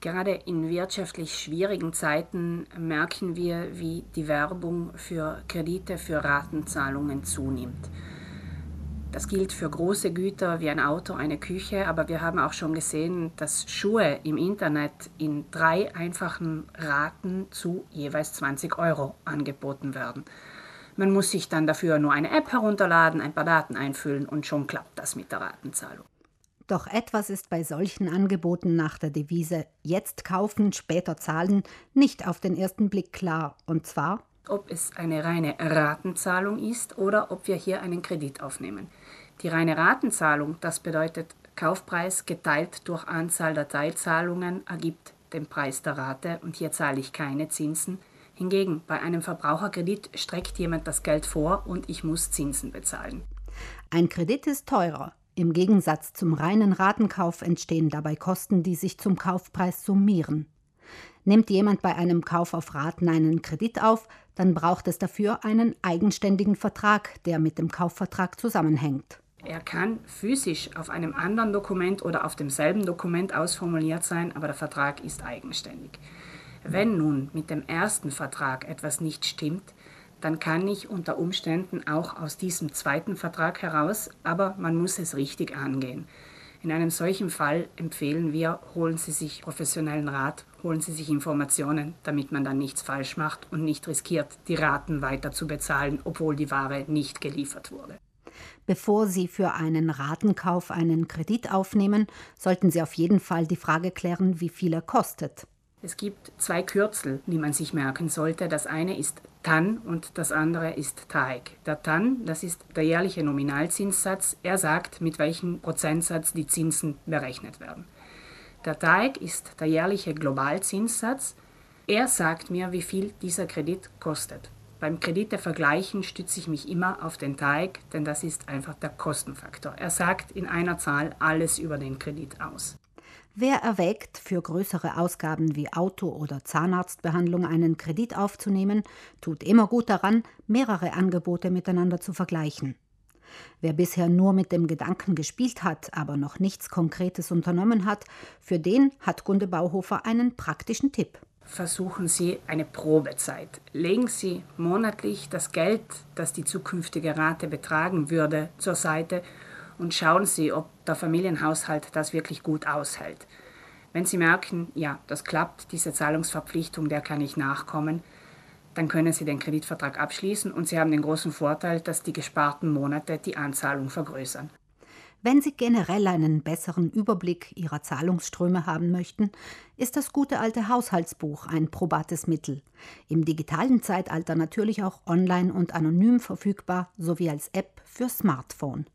Gerade in wirtschaftlich schwierigen Zeiten merken wir, wie die Werbung für Kredite für Ratenzahlungen zunimmt. Das gilt für große Güter wie ein Auto, eine Küche, aber wir haben auch schon gesehen, dass Schuhe im Internet in drei einfachen Raten zu jeweils 20 Euro angeboten werden. Man muss sich dann dafür nur eine App herunterladen, ein paar Daten einfüllen und schon klappt das mit der Ratenzahlung. Doch etwas ist bei solchen Angeboten nach der Devise jetzt kaufen, später zahlen nicht auf den ersten Blick klar. Und zwar ob es eine reine Ratenzahlung ist oder ob wir hier einen Kredit aufnehmen. Die reine Ratenzahlung, das bedeutet Kaufpreis geteilt durch Anzahl der Teilzahlungen, ergibt den Preis der Rate und hier zahle ich keine Zinsen. Hingegen bei einem Verbraucherkredit streckt jemand das Geld vor und ich muss Zinsen bezahlen. Ein Kredit ist teurer, im Gegensatz zum reinen Ratenkauf entstehen dabei Kosten, die sich zum Kaufpreis summieren. Nimmt jemand bei einem Kauf auf Raten einen Kredit auf, dann braucht es dafür einen eigenständigen Vertrag, der mit dem Kaufvertrag zusammenhängt. Er kann physisch auf einem anderen Dokument oder auf demselben Dokument ausformuliert sein, aber der Vertrag ist eigenständig. Wenn nun mit dem ersten Vertrag etwas nicht stimmt, dann kann ich unter Umständen auch aus diesem zweiten Vertrag heraus, aber man muss es richtig angehen. In einem solchen Fall empfehlen wir, holen Sie sich professionellen Rat, holen Sie sich Informationen, damit man dann nichts falsch macht und nicht riskiert, die Raten weiter zu bezahlen, obwohl die Ware nicht geliefert wurde. Bevor Sie für einen Ratenkauf einen Kredit aufnehmen, sollten Sie auf jeden Fall die Frage klären, wie viel er kostet. Es gibt zwei Kürzel, die man sich merken sollte. Das eine ist TAN und das andere ist TAEG. Der TAN, das ist der jährliche Nominalzinssatz. Er sagt, mit welchem Prozentsatz die Zinsen berechnet werden. Der TAEG ist der jährliche Globalzinssatz. Er sagt mir, wie viel dieser Kredit kostet. Beim Kredite vergleichen stütze ich mich immer auf den TAEG, denn das ist einfach der Kostenfaktor. Er sagt in einer Zahl alles über den Kredit aus. Wer erwägt, für größere Ausgaben wie Auto- oder Zahnarztbehandlung einen Kredit aufzunehmen, tut immer gut daran, mehrere Angebote miteinander zu vergleichen. Wer bisher nur mit dem Gedanken gespielt hat, aber noch nichts Konkretes unternommen hat, für den hat Gunde Bauhofer einen praktischen Tipp. Versuchen Sie eine Probezeit. Legen Sie monatlich das Geld, das die zukünftige Rate betragen würde, zur Seite und schauen Sie, ob der Familienhaushalt das wirklich gut aushält. Wenn Sie merken, ja, das klappt, diese Zahlungsverpflichtung, der kann ich nachkommen, dann können Sie den Kreditvertrag abschließen und Sie haben den großen Vorteil, dass die gesparten Monate die Anzahlung vergrößern. Wenn Sie generell einen besseren Überblick Ihrer Zahlungsströme haben möchten, ist das gute alte Haushaltsbuch ein probates Mittel. Im digitalen Zeitalter natürlich auch online und anonym verfügbar sowie als App für Smartphone.